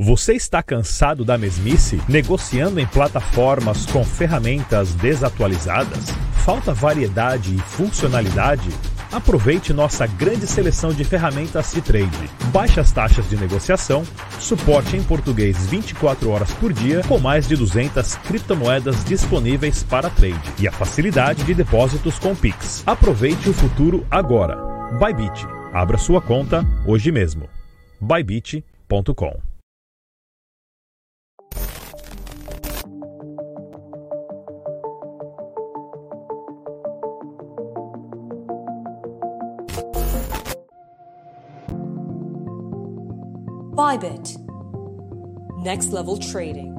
Você está cansado da mesmice? Negociando em plataformas com ferramentas desatualizadas? Falta variedade e funcionalidade? Aproveite nossa grande seleção de ferramentas de trade. Baixas taxas de negociação, suporte em português 24 horas por dia, com mais de 200 criptomoedas disponíveis para trade e a facilidade de depósitos com Pix. Aproveite o futuro agora. Bybit. Abra sua conta hoje mesmo. bybit.com Bybit. Next level trading.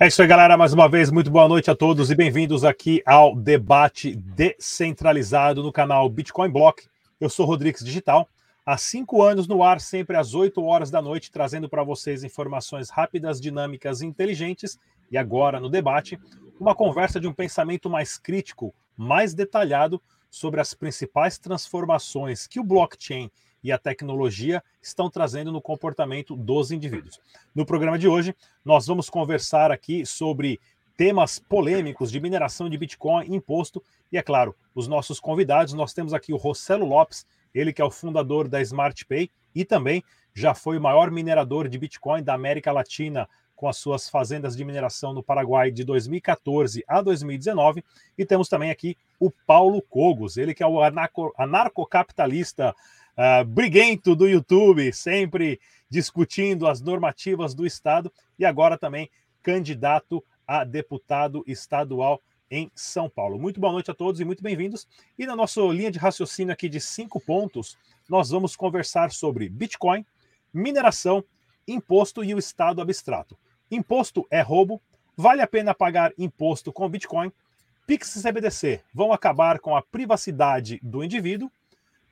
É isso aí, galera. Mais uma vez, muito boa noite a todos e bem-vindos aqui ao debate descentralizado no canal Bitcoin Block. Eu sou Rodrigues Digital. Há cinco anos no ar, sempre às 8 horas da noite, trazendo para vocês informações rápidas, dinâmicas e inteligentes. E agora, no debate, uma conversa de um pensamento mais crítico, mais detalhado sobre as principais transformações que o blockchain e a tecnologia estão trazendo no comportamento dos indivíduos. No programa de hoje, nós vamos conversar aqui sobre temas polêmicos de mineração de Bitcoin, imposto e, é claro, os nossos convidados. Nós temos aqui o Rossello Lopes, ele que é o fundador da SmartPay e também já foi o maior minerador de Bitcoin da América Latina com as suas fazendas de mineração no Paraguai de 2014 a 2019. E temos também aqui o Paulo Cogos, ele que é o anarco, anarcocapitalista uh, briguento do YouTube, sempre discutindo as normativas do Estado e agora também candidato a deputado estadual em São Paulo. Muito boa noite a todos e muito bem-vindos. E na nossa linha de raciocínio aqui de cinco pontos, nós vamos conversar sobre Bitcoin, mineração, imposto e o Estado abstrato. Imposto é roubo, vale a pena pagar imposto com Bitcoin, Pix e CBDC vão acabar com a privacidade do indivíduo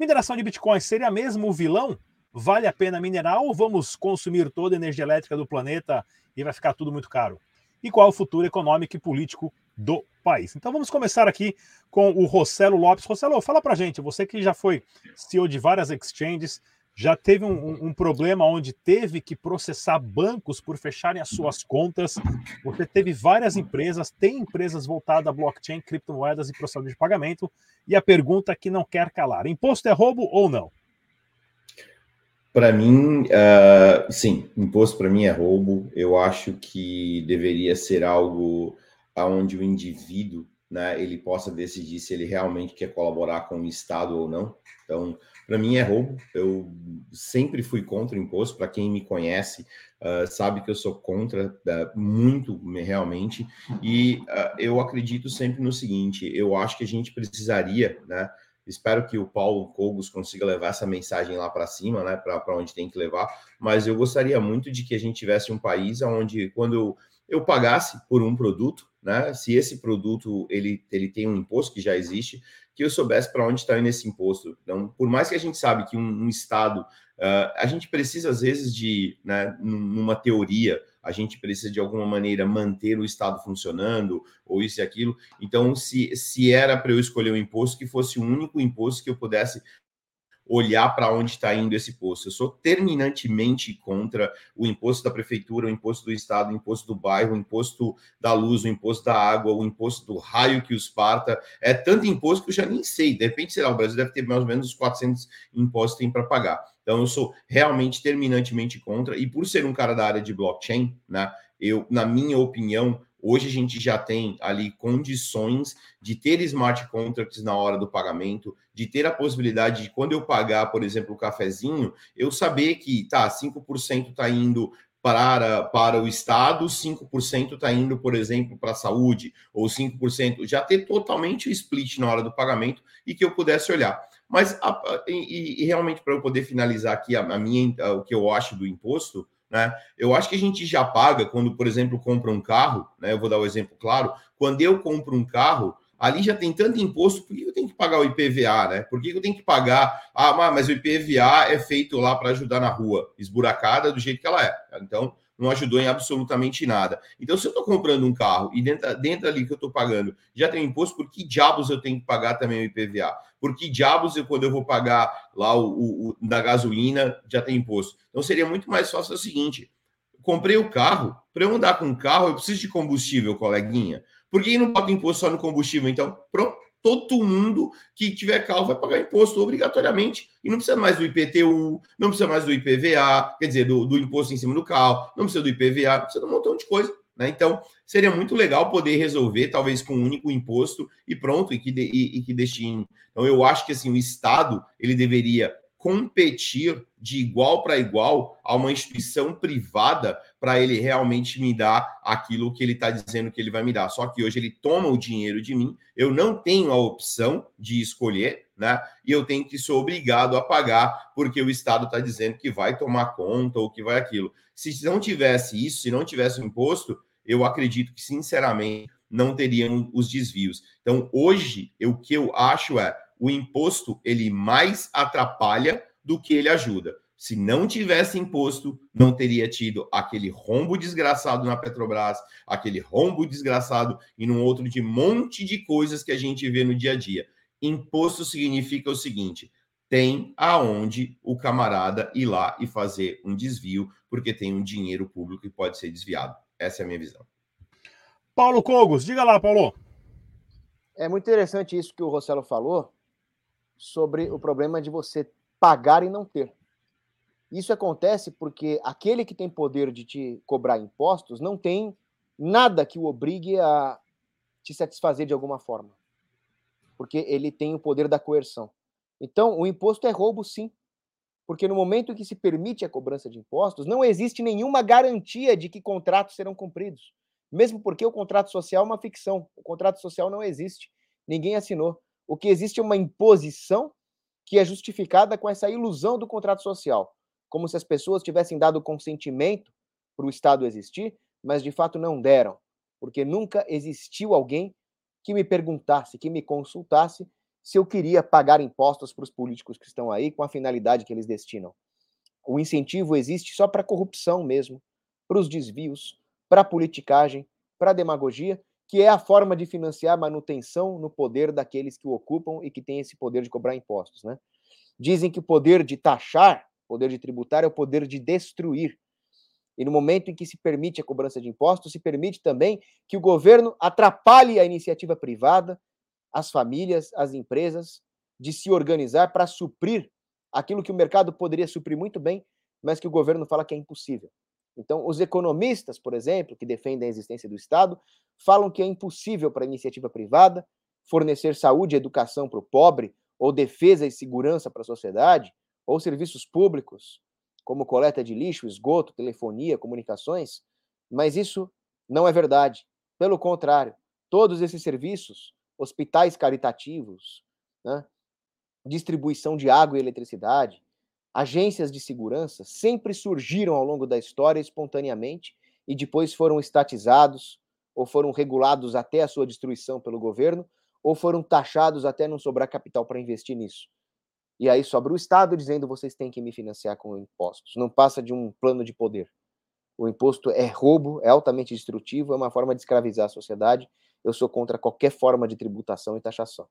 Mineração de Bitcoin seria mesmo o vilão? Vale a pena minerar ou vamos consumir toda a energia elétrica do planeta e vai ficar tudo muito caro? E qual é o futuro econômico e político do país? Então vamos começar aqui com o Rossello Lopes. Rossello, fala pra gente, você que já foi CEO de várias exchanges, já teve um, um, problema onde teve que processar bancos por fecharem as suas contas. Você teve várias empresas, tem empresas voltadas a blockchain, criptomoedas e processamento de pagamento. E a pergunta que não quer calar: imposto é roubo ou não? Para mim, uh, sim, imposto para mim é roubo. Eu acho que deveria ser algo onde o indivíduo né, ele possa decidir se ele realmente quer colaborar com o Estado ou não. Então, para mim é roubo. Eu sempre fui contra o imposto. Para quem me conhece, uh, sabe que eu sou contra uh, muito, realmente. E uh, eu acredito sempre no seguinte: eu acho que a gente precisaria, né? Espero que o Paulo Cogos consiga levar essa mensagem lá para cima, né? Para onde tem que levar. Mas eu gostaria muito de que a gente tivesse um país onde, quando eu pagasse por um produto, né? Se esse produto ele, ele tem um imposto que já existe, que eu soubesse para onde está indo esse imposto. Então, por mais que a gente sabe que um, um estado, uh, a gente precisa às vezes de, né, numa teoria, a gente precisa de alguma maneira manter o estado funcionando ou isso e aquilo. Então, se, se era para eu escolher um imposto que fosse o único imposto que eu pudesse olhar para onde está indo esse imposto. Eu sou terminantemente contra o imposto da prefeitura, o imposto do estado, o imposto do bairro, o imposto da luz, o imposto da água, o imposto do raio que os parta. É tanto imposto que eu já nem sei. De repente, sei lá, o Brasil deve ter mais ou menos os 400 impostos que tem para pagar. Então, eu sou realmente terminantemente contra. E por ser um cara da área de blockchain, né, eu, na minha opinião, Hoje a gente já tem ali condições de ter smart contracts na hora do pagamento, de ter a possibilidade de, quando eu pagar, por exemplo, o cafezinho, eu saber que, tá, 5% está indo para, para o Estado, 5% está indo, por exemplo, para a saúde, ou 5%, já ter totalmente o split na hora do pagamento e que eu pudesse olhar. Mas, e, e, realmente, para eu poder finalizar aqui a, a minha, o que eu acho do imposto, né? Eu acho que a gente já paga quando, por exemplo, compra um carro, né? Eu vou dar um exemplo claro. Quando eu compro um carro, ali já tem tanto imposto, por que eu tenho que pagar o IPVA, né? Por que eu tenho que pagar? Ah, mas o IPVA é feito lá para ajudar na rua, esburacada do jeito que ela é. Então, não ajudou em absolutamente nada. Então, se eu estou comprando um carro e dentro, dentro ali que eu estou pagando já tem imposto, por que diabos eu tenho que pagar também o IPVA? Por que diabos eu, quando eu vou pagar lá o, o, o da gasolina, já tem imposto? Então, seria muito mais fácil o seguinte: comprei o carro, para eu andar com o carro, eu preciso de combustível, coleguinha. Por que não bota imposto só no combustível? Então, pronto todo mundo que tiver carro vai pagar imposto obrigatoriamente. E não precisa mais do IPTU, não precisa mais do IPVA, quer dizer, do, do imposto em cima do carro, não precisa do IPVA, precisa de um montão de coisa. Né? Então, seria muito legal poder resolver, talvez com um único imposto e pronto, e que, de, e, e que destine. Então, eu acho que assim, o Estado ele deveria competir de igual para igual a uma instituição privada para ele realmente me dar aquilo que ele está dizendo que ele vai me dar. Só que hoje ele toma o dinheiro de mim, eu não tenho a opção de escolher, né? E eu tenho que ser obrigado a pagar porque o Estado está dizendo que vai tomar conta ou que vai aquilo. Se não tivesse isso, se não tivesse o imposto, eu acredito que, sinceramente, não teriam os desvios. Então, hoje, o que eu acho é o imposto ele mais atrapalha do que ele ajuda. Se não tivesse imposto, não teria tido aquele rombo desgraçado na Petrobras, aquele rombo desgraçado e num outro de monte de coisas que a gente vê no dia a dia. Imposto significa o seguinte: tem aonde o camarada ir lá e fazer um desvio, porque tem um dinheiro público que pode ser desviado. Essa é a minha visão. Paulo Cogos, diga lá, Paulo. É muito interessante isso que o Rossello falou, sobre o problema de você pagar e não ter. Isso acontece porque aquele que tem poder de te cobrar impostos não tem nada que o obrigue a te satisfazer de alguma forma. Porque ele tem o poder da coerção. Então, o imposto é roubo, sim. Porque no momento em que se permite a cobrança de impostos, não existe nenhuma garantia de que contratos serão cumpridos. Mesmo porque o contrato social é uma ficção. O contrato social não existe. Ninguém assinou. O que existe é uma imposição que é justificada com essa ilusão do contrato social, como se as pessoas tivessem dado consentimento para o Estado existir, mas de fato não deram, porque nunca existiu alguém que me perguntasse, que me consultasse se eu queria pagar impostos para os políticos que estão aí com a finalidade que eles destinam. O incentivo existe só para corrupção mesmo, para os desvios, para a politicagem, para a demagogia que é a forma de financiar manutenção no poder daqueles que o ocupam e que têm esse poder de cobrar impostos. Né? Dizem que o poder de taxar, poder de tributar, é o poder de destruir. E no momento em que se permite a cobrança de impostos, se permite também que o governo atrapalhe a iniciativa privada, as famílias, as empresas, de se organizar para suprir aquilo que o mercado poderia suprir muito bem, mas que o governo fala que é impossível. Então, os economistas, por exemplo, que defendem a existência do Estado, falam que é impossível para a iniciativa privada fornecer saúde e educação para o pobre, ou defesa e segurança para a sociedade, ou serviços públicos, como coleta de lixo, esgoto, telefonia, comunicações, mas isso não é verdade. Pelo contrário, todos esses serviços, hospitais caritativos, né, distribuição de água e eletricidade, agências de segurança sempre surgiram ao longo da história espontaneamente e depois foram estatizados ou foram regulados até a sua destruição pelo governo ou foram taxados até não sobrar capital para investir nisso. E aí sobra o Estado dizendo vocês têm que me financiar com impostos. Não passa de um plano de poder. O imposto é roubo, é altamente destrutivo, é uma forma de escravizar a sociedade. Eu sou contra qualquer forma de tributação e taxação.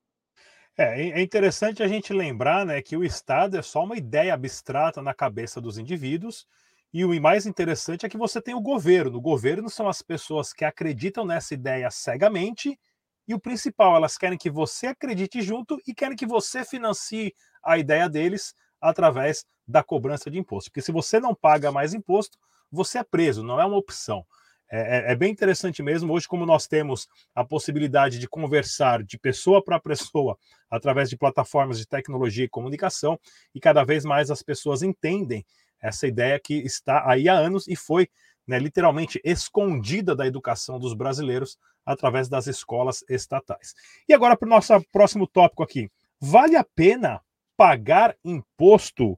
É, é interessante a gente lembrar né, que o Estado é só uma ideia abstrata na cabeça dos indivíduos, e o mais interessante é que você tem o governo. O governo são as pessoas que acreditam nessa ideia cegamente, e o principal, elas querem que você acredite junto e querem que você financie a ideia deles através da cobrança de imposto. Porque se você não paga mais imposto, você é preso, não é uma opção. É, é, é, bem interessante mesmo. Hoje, como nós temos a possibilidade de conversar de pessoa para pessoa através de plataformas de tecnologia e comunicação, e cada vez mais as pessoas entendem essa ideia que está aí há anos e foi né, literalmente escondida da educação dos brasileiros através das escolas estatais. E agora para o nosso próximo tópico aqui. Vale a pena pagar imposto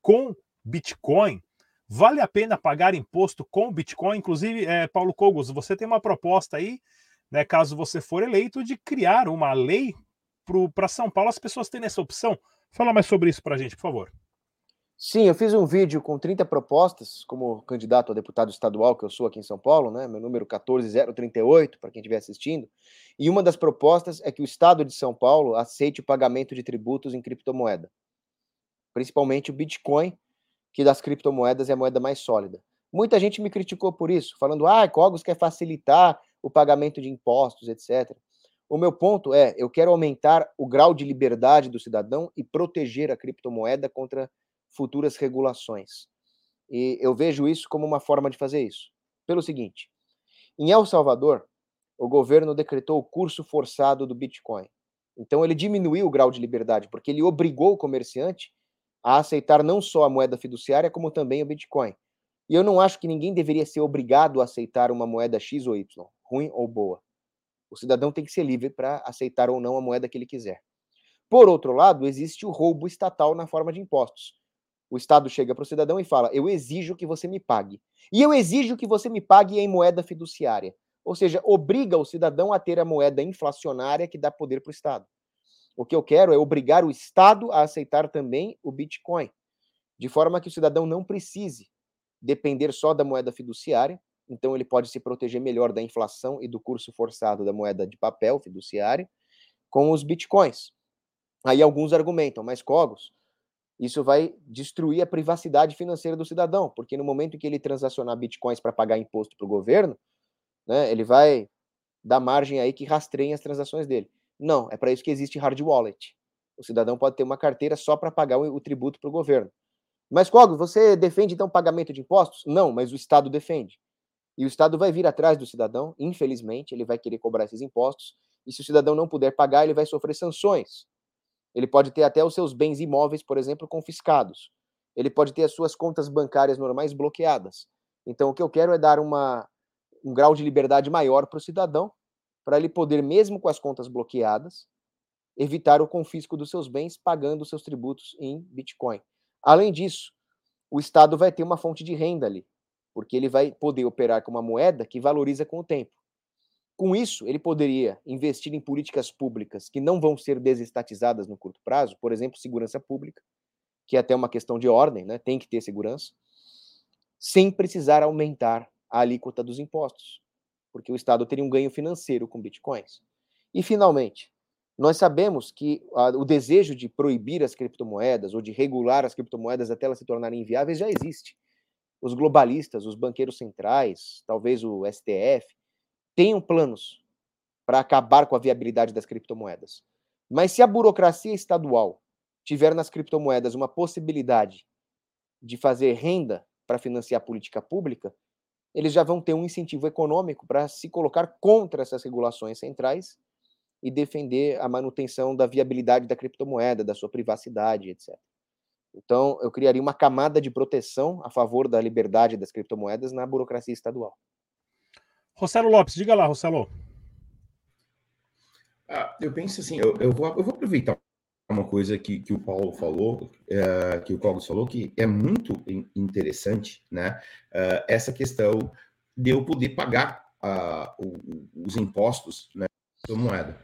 com Bitcoin? Vale a pena pagar imposto com Bitcoin? Inclusive, é, Paulo Cogos, você tem uma proposta aí, né, caso você for eleito, de criar uma lei para São Paulo, as pessoas terem essa opção. Fala mais sobre isso para a gente, por favor. Sim, eu fiz um vídeo com 30 propostas como candidato a deputado estadual que eu sou aqui em São Paulo, né? Meu número 14038 para quem estiver assistindo. E uma das propostas é que o estado de São Paulo aceite o pagamento de tributos em criptomoeda, principalmente o Bitcoin, que das criptomoedas é a moeda mais sólida. Muita gente me criticou por isso, falando: "Ah, Cogos quer facilitar o pagamento de impostos, etc". O meu ponto é, eu quero aumentar o grau de liberdade do cidadão e proteger a criptomoeda contra futuras regulações. E eu vejo isso como uma forma de fazer isso. Pelo seguinte: em El Salvador, o governo decretou o curso forçado do Bitcoin. Então, ele diminuiu o grau de liberdade, porque ele obrigou o comerciante a aceitar não só a moeda fiduciária, como também o Bitcoin. E eu não acho que ninguém deveria ser obrigado a aceitar uma moeda X ou Y, ruim ou boa. O cidadão tem que ser livre para aceitar ou não a moeda que ele quiser. Por outro lado, existe o roubo estatal na forma de impostos o Estado chega para o cidadão e fala: eu exijo que você me pague. E eu exijo que você me pague em moeda fiduciária. Ou seja, obriga o cidadão a ter a moeda inflacionária que dá poder para o Estado. O que eu quero é obrigar o Estado a aceitar também o Bitcoin, de forma que o cidadão não precise depender só da moeda fiduciária, então ele pode se proteger melhor da inflação e do curso forçado da moeda de papel fiduciária com os bitcoins. Aí alguns argumentam, mas Cogos, isso vai destruir a privacidade financeira do cidadão, porque no momento em que ele transacionar bitcoins para pagar imposto para o governo, né, ele vai dar margem aí que rastreiem as transações dele. Não, é para isso que existe hard wallet. O cidadão pode ter uma carteira só para pagar o, o tributo para o governo. Mas, Cogos, você defende então pagamento de impostos? Não, mas o Estado defende. E o Estado vai vir atrás do cidadão, infelizmente, ele vai querer cobrar esses impostos, e se o cidadão não puder pagar, ele vai sofrer sanções. Ele pode ter até os seus bens imóveis, por exemplo, confiscados. Ele pode ter as suas contas bancárias normais bloqueadas. Então, o que eu quero é dar uma, um grau de liberdade maior para o cidadão, para ele poder, mesmo com as contas bloqueadas, evitar o confisco dos seus bens pagando seus tributos em Bitcoin. Além disso, o Estado vai ter uma fonte de renda ali, porque ele vai poder operar com uma moeda que valoriza com o tempo. Com isso, ele poderia investir em políticas públicas que não vão ser desestatizadas no curto prazo, por exemplo, segurança pública, que é até uma questão de ordem, né? tem que ter segurança, sem precisar aumentar a alíquota dos impostos, porque o Estado teria um ganho financeiro com bitcoins. E, finalmente, nós sabemos que a, o desejo de proibir as criptomoedas ou de regular as criptomoedas até elas se tornarem inviáveis já existe. Os globalistas, os banqueiros centrais, talvez o STF, tenham planos para acabar com a viabilidade das criptomoedas. Mas se a burocracia estadual tiver nas criptomoedas uma possibilidade de fazer renda para financiar a política pública, eles já vão ter um incentivo econômico para se colocar contra essas regulações centrais e defender a manutenção da viabilidade da criptomoeda, da sua privacidade, etc. Então, eu criaria uma camada de proteção a favor da liberdade das criptomoedas na burocracia estadual. Rossello Lopes, diga lá, Rossello. Ah, eu penso assim, eu, eu, vou, eu vou aproveitar uma coisa que, que o Paulo falou, é, que o Paulo falou, que é muito interessante, né? É, essa questão de eu poder pagar uh, os impostos né, da moeda.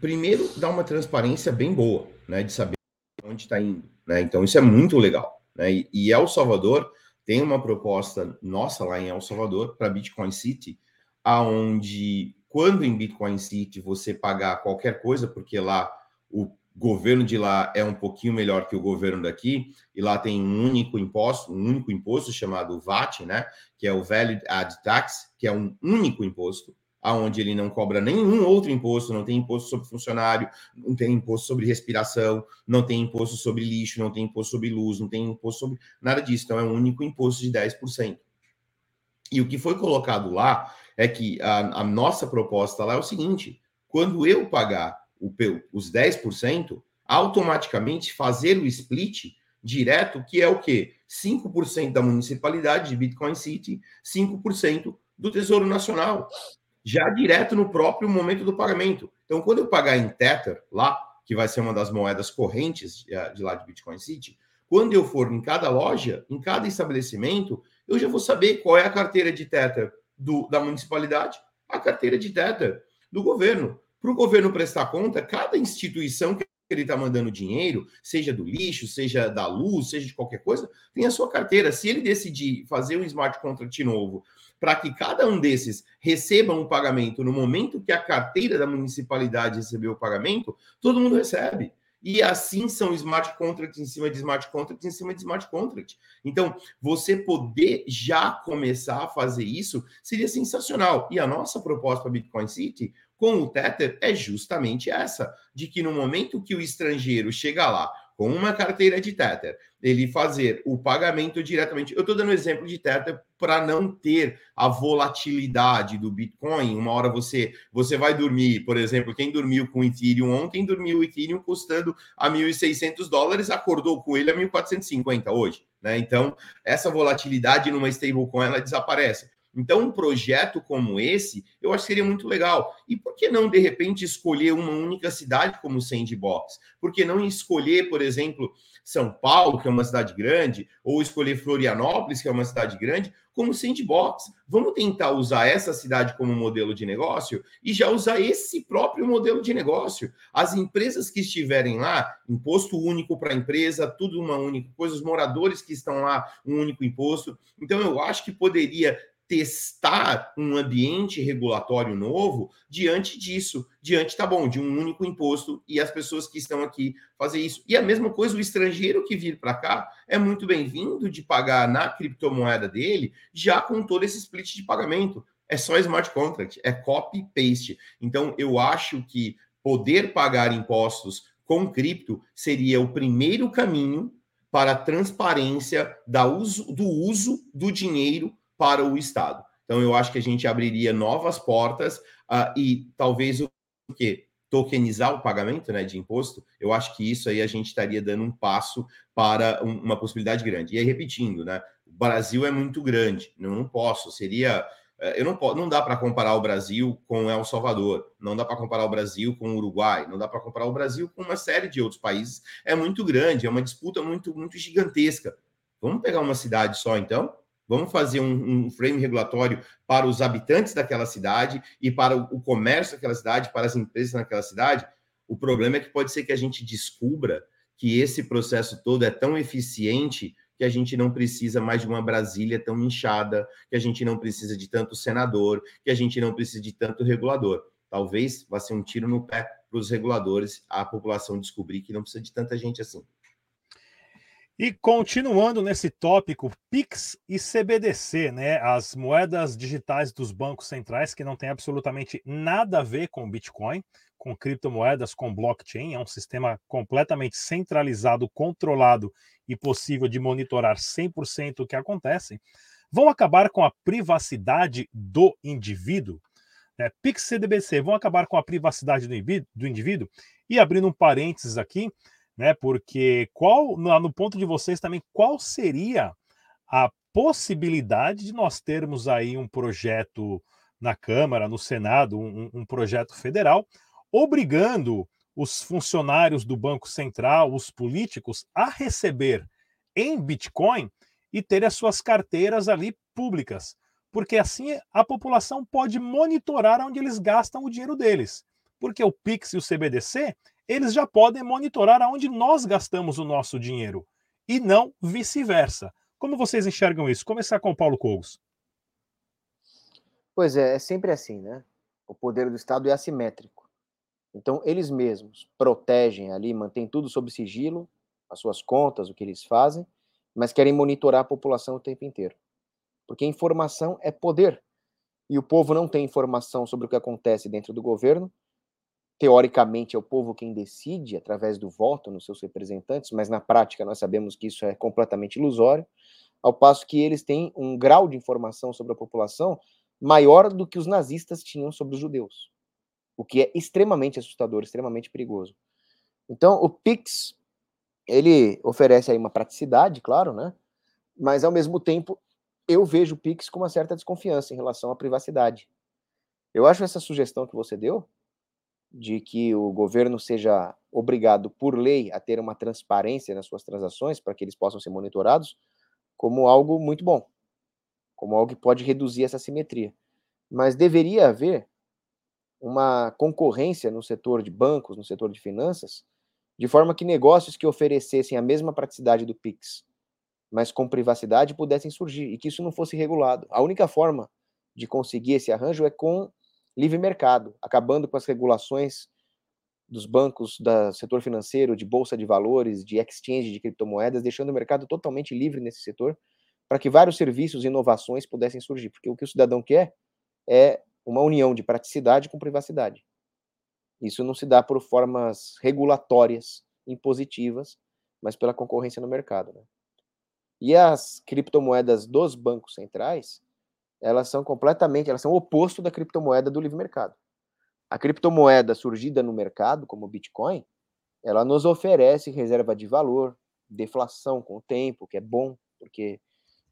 Primeiro, dá uma transparência bem boa, né? De saber onde está indo, né? Então, isso é muito legal, né? E, e El Salvador tem uma proposta nossa lá em El Salvador para Bitcoin City, aonde quando em Bitcoin City você pagar qualquer coisa, porque lá o governo de lá é um pouquinho melhor que o governo daqui, e lá tem um único imposto, um único imposto chamado VAT, né, que é o Valid Add Tax, que é um único imposto aonde ele não cobra nenhum outro imposto, não tem imposto sobre funcionário, não tem imposto sobre respiração, não tem imposto sobre lixo, não tem imposto sobre luz, não tem imposto sobre nada disso. Então é um único imposto de 10%. E o que foi colocado lá é que a, a nossa proposta lá é o seguinte: quando eu pagar o, os 10%, automaticamente fazer o split direto, que é o quê? 5% da municipalidade de Bitcoin City, 5% do Tesouro Nacional já direto no próprio momento do pagamento. Então, quando eu pagar em Tether lá, que vai ser uma das moedas correntes eh, de lá de Bitcoin City, quando eu for em cada loja, em cada estabelecimento, eu já vou saber qual é a carteira de Tether do, da municipalidade, a carteira de Tether do governo. Para o governo prestar conta, cada instituição que ele está mandando dinheiro, seja do lixo, seja da luz, seja de qualquer coisa, tem a sua carteira. Se ele decidir fazer um smart contract novo para que cada um desses receba um pagamento no momento que a carteira da municipalidade recebeu o pagamento, todo mundo recebe. E assim são smart contracts em cima de smart contracts em cima de smart contract. Então, você poder já começar a fazer isso seria sensacional. E a nossa proposta para Bitcoin City com o Tether é justamente essa, de que no momento que o estrangeiro chega lá com uma carteira de Tether, ele fazer o pagamento diretamente. Eu estou dando exemplo de Tether para não ter a volatilidade do Bitcoin. Uma hora você você vai dormir, por exemplo, quem dormiu com Ethereum ontem dormiu o Ethereum custando a 1.600 dólares, acordou com ele a 1.450 hoje. Né? Então, essa volatilidade numa stablecoin ela desaparece. Então, um projeto como esse, eu acho que seria muito legal. E por que não, de repente, escolher uma única cidade como sandbox? Por que não escolher, por exemplo, São Paulo, que é uma cidade grande, ou escolher Florianópolis, que é uma cidade grande, como sandbox? Vamos tentar usar essa cidade como modelo de negócio e já usar esse próprio modelo de negócio. As empresas que estiverem lá, imposto único para a empresa, tudo uma única coisa, os moradores que estão lá, um único imposto. Então, eu acho que poderia testar um ambiente regulatório novo diante disso, diante, tá bom, de um único imposto e as pessoas que estão aqui fazer isso. E a mesma coisa, o estrangeiro que vir para cá é muito bem-vindo de pagar na criptomoeda dele, já com todo esse split de pagamento. É só smart contract, é copy paste. Então, eu acho que poder pagar impostos com cripto seria o primeiro caminho para a transparência da uso, do uso do dinheiro para o Estado. Então, eu acho que a gente abriria novas portas uh, e talvez o quê? Tokenizar o pagamento né, de imposto, eu acho que isso aí a gente estaria dando um passo para um, uma possibilidade grande. E aí, repetindo, né? O Brasil é muito grande, não, não posso, seria. Eh, eu não, posso, não dá para comparar o Brasil com El Salvador, não dá para comparar o Brasil com o Uruguai, não dá para comparar o Brasil com uma série de outros países. É muito grande, é uma disputa muito, muito gigantesca. Vamos pegar uma cidade só, então? Vamos fazer um, um, frame regulatório para os habitantes daquela cidade e para o, comércio daquela cidade, para as empresas naquela cidade. O problema é que pode ser que a gente descubra que esse processo todo é tão eficiente que a gente não precisa mais de uma Brasília tão inchada, que a gente não precisa de tanto senador, que a gente não precisa de tanto regulador. Talvez vá ser um tiro no pé para os reguladores, a população descobrir que não precisa de tanta gente assim. E continuando nesse tópico, Pix e CBDC, né? As moedas digitais dos bancos centrais que não tem absolutamente nada a ver com Bitcoin, com criptomoedas, com blockchain, é um sistema completamente centralizado, controlado e possível de monitorar 100% o que acontece, vão acabar com a privacidade do indivíduo. Né? Pix e CBDC vão acabar com a privacidade do indivíduo. E abrindo um parênteses aqui, né? Porque qual, no ponto de vocês também, qual seria a possibilidade de nós termos aí um projeto na Câmara, no Senado, um, um projeto federal, obrigando os funcionários do Banco Central, os políticos, a receber em Bitcoin e ter as suas carteiras ali públicas. Porque assim a população pode monitorar onde eles gastam o dinheiro deles. Porque o Pix e o CBDC, eles já podem monitorar aonde nós gastamos o nosso dinheiro e não vice-versa. Como vocês enxergam isso? Começar com o Paulo Cogos. Pois é, é sempre assim, né? O poder do Estado é assimétrico. Então, eles mesmos protegem ali, mantêm tudo sob sigilo, as suas contas, o que eles fazem, mas querem monitorar a população o tempo inteiro. Porque informação é poder. E o povo não tem informação sobre o que acontece dentro do governo, teoricamente é o povo quem decide através do voto nos seus representantes, mas na prática nós sabemos que isso é completamente ilusório, ao passo que eles têm um grau de informação sobre a população maior do que os nazistas tinham sobre os judeus, o que é extremamente assustador, extremamente perigoso. Então, o Pix ele oferece aí uma praticidade, claro, né? Mas ao mesmo tempo, eu vejo o Pix com uma certa desconfiança em relação à privacidade. Eu acho essa sugestão que você deu de que o governo seja obrigado por lei a ter uma transparência nas suas transações para que eles possam ser monitorados como algo muito bom, como algo que pode reduzir essa simetria. Mas deveria haver uma concorrência no setor de bancos, no setor de finanças, de forma que negócios que oferecessem a mesma praticidade do Pix, mas com privacidade, pudessem surgir e que isso não fosse regulado. A única forma de conseguir esse arranjo é com livre mercado, acabando com as regulações dos bancos, do setor financeiro, de bolsa de valores, de exchange de criptomoedas, deixando o mercado totalmente livre nesse setor, para que vários serviços e inovações pudessem surgir. Porque o que o cidadão quer é uma união de praticidade com privacidade. Isso não se dá por formas regulatórias, impositivas, mas pela concorrência no mercado. Né? E as criptomoedas dos bancos centrais, elas são completamente, elas são o oposto da criptomoeda do livre mercado. A criptomoeda surgida no mercado, como o Bitcoin, ela nos oferece reserva de valor, deflação com o tempo, que é bom, porque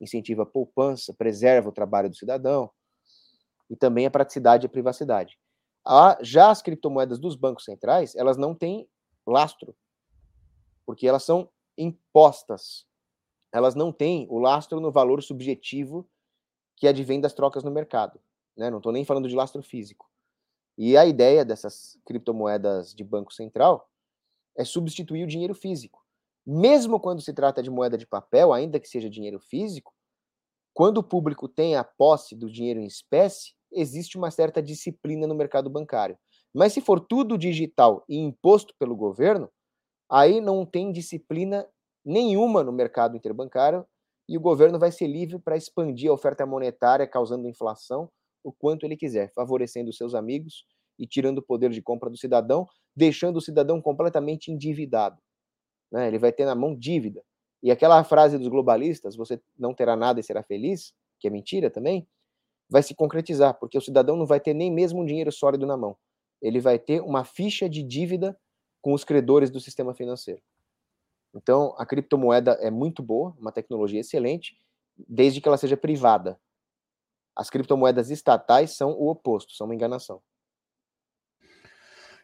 incentiva a poupança, preserva o trabalho do cidadão, e também a praticidade e a privacidade. já as criptomoedas dos bancos centrais, elas não têm lastro, porque elas são impostas. Elas não têm o lastro no valor subjetivo que advém das trocas no mercado. Né? Não estou nem falando de lastro físico. E a ideia dessas criptomoedas de Banco Central é substituir o dinheiro físico. Mesmo quando se trata de moeda de papel, ainda que seja dinheiro físico, quando o público tem a posse do dinheiro em espécie, existe uma certa disciplina no mercado bancário. Mas se for tudo digital e imposto pelo governo, aí não tem disciplina nenhuma no mercado interbancário e o governo vai ser livre para expandir a oferta monetária, causando inflação, o quanto ele quiser, favorecendo seus amigos e tirando o poder de compra do cidadão, deixando o cidadão completamente endividado. Né? Ele vai ter na mão dívida. E aquela frase dos globalistas, você não terá nada e será feliz, que é mentira também, vai se concretizar, porque o cidadão não vai ter nem mesmo um dinheiro sólido na mão. Ele vai ter uma ficha de dívida com os credores do sistema financeiro. Então, a criptomoeda é muito boa, uma tecnologia excelente, desde que ela seja privada. As criptomoedas estatais são o oposto, são uma enganação.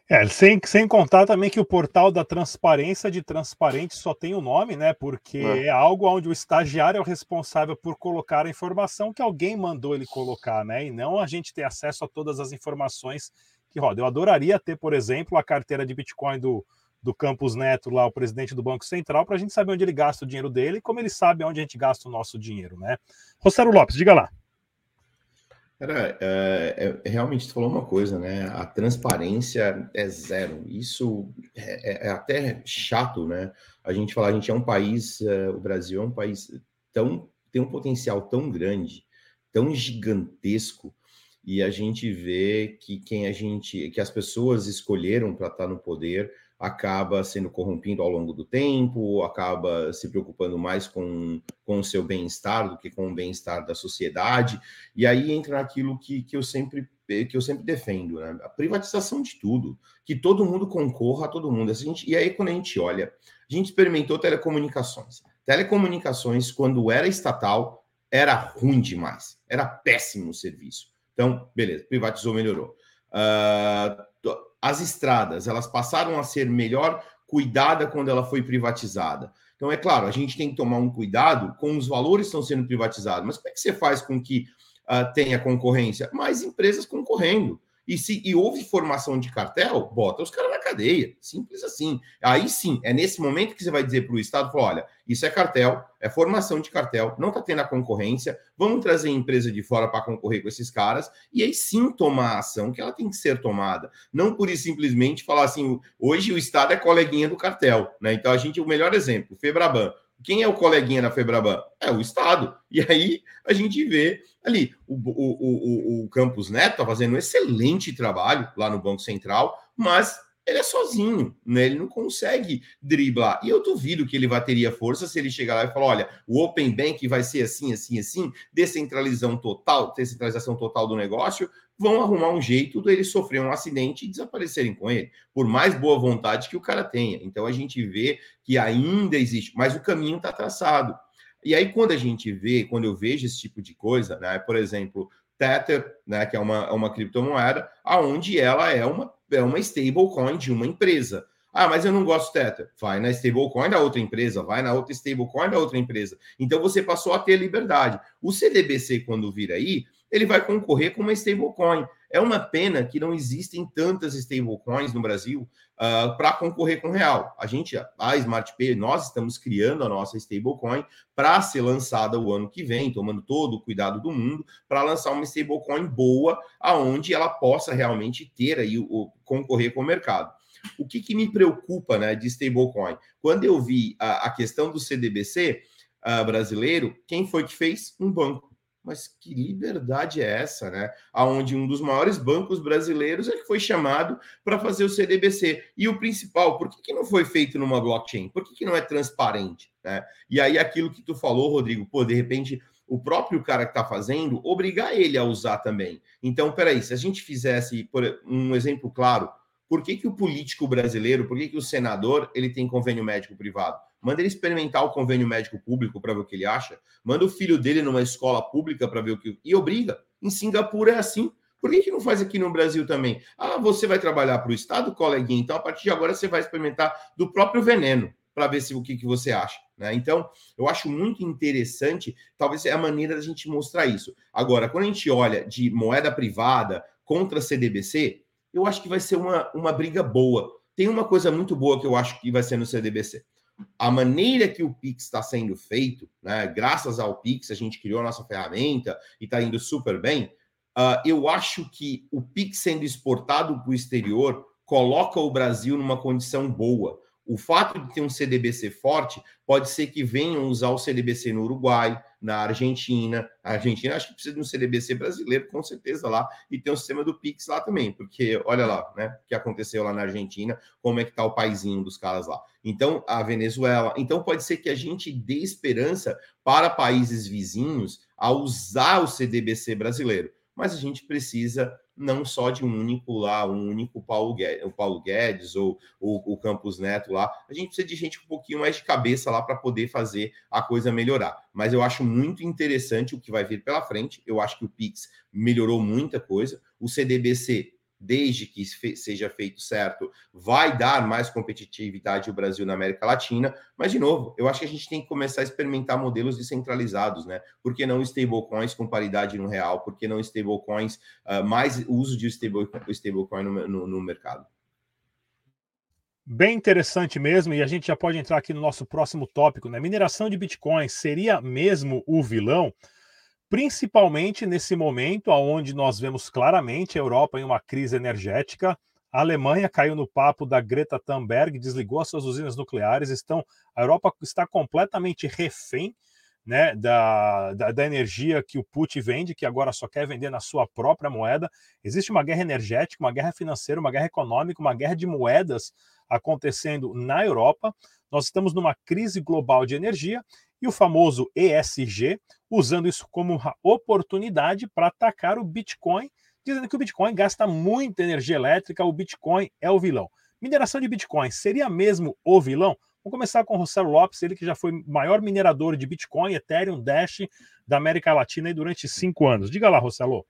É, sem, sem contar também que o portal da transparência de transparente só tem o nome, né? Porque é. é algo onde o estagiário é o responsável por colocar a informação que alguém mandou ele colocar, né? E não a gente ter acesso a todas as informações que roda. Eu adoraria ter, por exemplo, a carteira de Bitcoin do, do Campos Neto, lá, o presidente do Banco Central, para a gente saber onde ele gasta o dinheiro dele e como ele sabe onde a gente gasta o nosso dinheiro, né? Rosero Lopes, diga lá. Cara, é, é, realmente tu falou uma coisa, né? A transparência é zero. Isso é, é, é até chato, né? A gente falar, a gente é um país, uh, o Brasil é um país tão tem um potencial tão grande, tão gigantesco, e a gente vê que quem a gente, que as pessoas escolheram para estar no poder acaba sendo corrompido ao longo do tempo, acaba se preocupando mais com, com o seu bem-estar do que com o bem-estar da sociedade, e aí entra naquilo que, que, eu, sempre, que eu sempre defendo, né? a privatização de tudo, que todo mundo concorra a todo mundo. Gente, e aí, quando a gente olha, a gente experimentou telecomunicações. Telecomunicações, quando era estatal, era ruim demais, era péssimo o serviço. Então, beleza, privatizou, melhorou. Uh, as estradas, elas passaram a ser melhor cuidada quando ela foi privatizada. Então, é claro, a gente tem que tomar um cuidado com os valores que estão sendo privatizados. Mas como é que você faz com que uh, tenha concorrência? Mais empresas concorrendo. E se e houve formação de cartel, bota os caras na cadeia. Simples assim. Aí sim, é nesse momento que você vai dizer para o Estado: olha, isso é cartel, é formação de cartel, não está tendo a concorrência, vamos trazer empresa de fora para concorrer com esses caras, e aí sim tomar a ação que ela tem que ser tomada. Não por simplesmente falar assim: hoje o Estado é coleguinha do cartel. Né? Então a gente, o melhor exemplo, o Febraban. Quem é o coleguinha da Febraban? É o Estado. E aí a gente vê ali o, o, o, o Campos Neto está fazendo um excelente trabalho lá no Banco Central, mas ele é sozinho, né? Ele não consegue driblar. E eu duvido que ele vai teria força se ele chegar lá e falar: olha, o Open Bank vai ser assim, assim, assim, descentralização total, descentralização total do negócio, vão arrumar um jeito dele sofrer um acidente e desaparecerem com ele, por mais boa vontade que o cara tenha. Então a gente vê que ainda existe, mas o caminho está traçado. E aí, quando a gente vê, quando eu vejo esse tipo de coisa, né? Por exemplo, Tether, né, que é uma, é uma criptomoeda, aonde ela é uma, é uma stablecoin de uma empresa. Ah, mas eu não gosto Tether. Vai na stablecoin da outra empresa, vai na outra stablecoin da outra empresa. Então você passou a ter liberdade. O CDBC, quando vir aí, ele vai concorrer com uma stablecoin. É uma pena que não existem tantas stablecoins no Brasil uh, ah, para concorrer com o real. A gente, a SmartPay, nós estamos criando a nossa stablecoin para ser lançada o ano que vem, tomando todo o cuidado do mundo para lançar uma stablecoin boa, aonde ela possa realmente ter aí o, o concorrer com o mercado. O que, que me preocupa, né, de stablecoin? Quando eu vi a, a questão do CDBC uh, ah, brasileiro, quem foi que fez? Um banco mas que liberdade é essa, né? Aonde um dos maiores bancos brasileiros é que foi chamado para fazer o CDBC. E o principal, por que, que não foi feito numa blockchain? Por que, que não é transparente? Né? E aí, aquilo que tu falou, Rodrigo, pô, de repente, o próprio cara que está fazendo, obrigar ele a usar também. Então, peraí, se a gente fizesse, por um exemplo claro, por que, que o político brasileiro, por que, que o senador, ele tem convênio médico privado? Manda ele experimentar o convênio médico público para ver o que ele acha. Manda o filho dele numa escola pública para ver o que. E obriga. Em Singapura é assim. Por que, que não faz aqui no Brasil também? Ah, você vai trabalhar para o Estado, coleguinha, então a partir de agora você vai experimentar do próprio veneno para ver se o que, que você acha. Né? Então, eu acho muito interessante, talvez é a maneira da gente mostrar isso. Agora, quando a gente olha de moeda privada contra CDBC, eu acho que vai ser uma, uma briga boa. Tem uma coisa muito boa que eu acho que vai ser no CDBC a maneira que o Pix está sendo feito, né, graças ao Pix, a gente criou a nossa ferramenta e está indo super bem. Uh, eu acho que o Pix sendo exportado para o exterior coloca o Brasil numa condição boa. O fato de ter um CDBC forte pode ser que venham usar o CDBC no Uruguai, na Argentina. A Argentina acho que precisa de um CDBC brasileiro, com certeza, lá, e tem o sistema do Pix lá também, porque olha lá, né, o que aconteceu lá na Argentina, como é que tá o paizinho dos caras lá. Então, a Venezuela. Então, pode ser que a gente dê esperança para países vizinhos a usar o CDBC brasileiro, mas a gente precisa não só de um único lá, um único Paulo Guedes, o Paulo Guedes ou, o Campos Neto lá. A gente precisa de gente com um pouquinho mais de cabeça lá para poder fazer a coisa melhorar. Mas eu acho muito interessante o que vai vir pela frente. Eu acho que o Pix melhorou muita coisa. O CDBC desde que seja feito certo, vai dar mais competitividade ao Brasil na América Latina. Mas, de novo, eu acho que a gente tem que começar a experimentar modelos descentralizados, né? Por que não stablecoins com paridade no real? Por que não stablecoins, uh, mais uso de stablecoin stable no, no, no mercado? Bem interessante mesmo, e a gente já pode entrar aqui no nosso próximo tópico, né? Mineração de Bitcoin seria mesmo o vilão? Principalmente nesse momento onde nós vemos claramente a Europa em uma crise energética. A Alemanha caiu no papo da Greta Thunberg, desligou as suas usinas nucleares. Estão, a Europa está completamente refém né, da, da, da, energia que o Putin vende, que agora só quer vender na sua própria moeda. Existe uma guerra energética, uma guerra financeira, uma guerra econômica, uma guerra de moedas acontecendo na Europa. Nós estamos numa crise global de energia e o famoso ESG, usando isso como uma oportunidade para atacar o Bitcoin, dizendo que o Bitcoin gasta muita energia elétrica, o Bitcoin é o vilão. Mineração de Bitcoin seria mesmo o vilão? Vamos começar com o Rossello Lopes, ele que já foi maior minerador de Bitcoin, Ethereum, Dash da América Latina durante cinco anos. Diga lá, Rossello.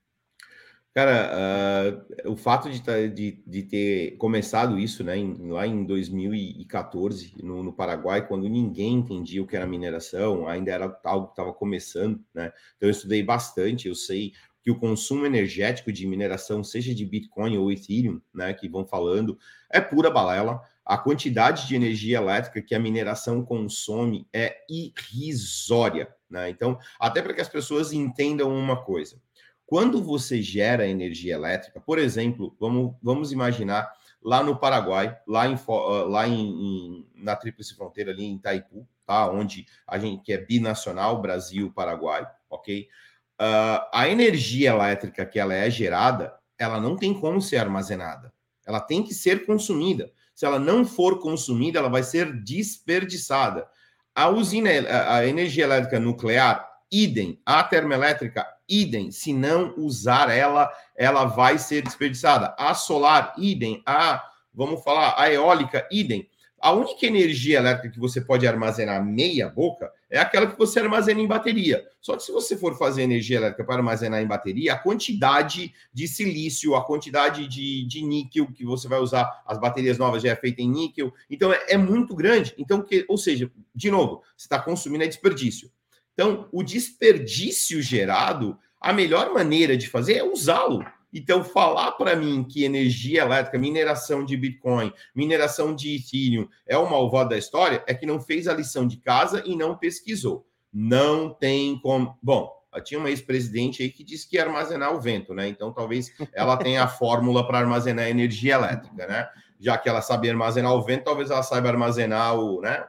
Cara, uh, o fato de, tá, de, de, ter começado isso né, em, lá em 2014, no, no, Paraguai, quando ninguém entendia o que era mineração, ainda era algo que estava começando, né? Então eu estudei bastante, eu sei que o consumo energético de mineração, seja de Bitcoin ou Ethereum, né, que vão falando, é pura balela. A quantidade de energia elétrica que a mineração consome é irrisória, né? Então, até para que as pessoas entendam uma coisa quando você gera energia elétrica, por exemplo, vamos, vamos imaginar lá no Paraguai, lá, em, ah, lá em, em, na Tríplice Fronteira, ali em Itaipu, tá? onde a gente que é binacional, Brasil, Paraguai, ok? Uh, a energia elétrica que ela é gerada, ela não tem como ser armazenada. Ela tem que ser consumida. Se ela não for consumida, ela vai ser desperdiçada. A usina, a energia elétrica nuclear, idem. A termoelétrica, idem. Se não usar ela, ela vai ser desperdiçada. A solar, idem. A, vamos falar, a eólica, idem. A única energia elétrica que você pode armazenar meia boca é aquela que você armazena em bateria. Só que se você for fazer energia elétrica para armazenar em bateria, a quantidade de silício, a quantidade de, de níquel que você vai usar, as baterias novas já é feita em níquel, então é, é muito grande. Então, que, ou seja, de novo, você está consumindo é desperdício. Então, o desperdício gerado, a melhor maneira de fazer é usá-lo. Então, falar para mim que energia elétrica, mineração de Bitcoin, mineração de Ethereum é o malvado da história, é que não fez a lição de casa e não pesquisou. Não tem como. Bom, tinha uma ex-presidente aí que disse que ia armazenar o vento, né? Então, talvez ela tenha a fórmula para armazenar energia elétrica, né? Já que ela sabe armazenar o vento, talvez ela saiba armazenar o, né?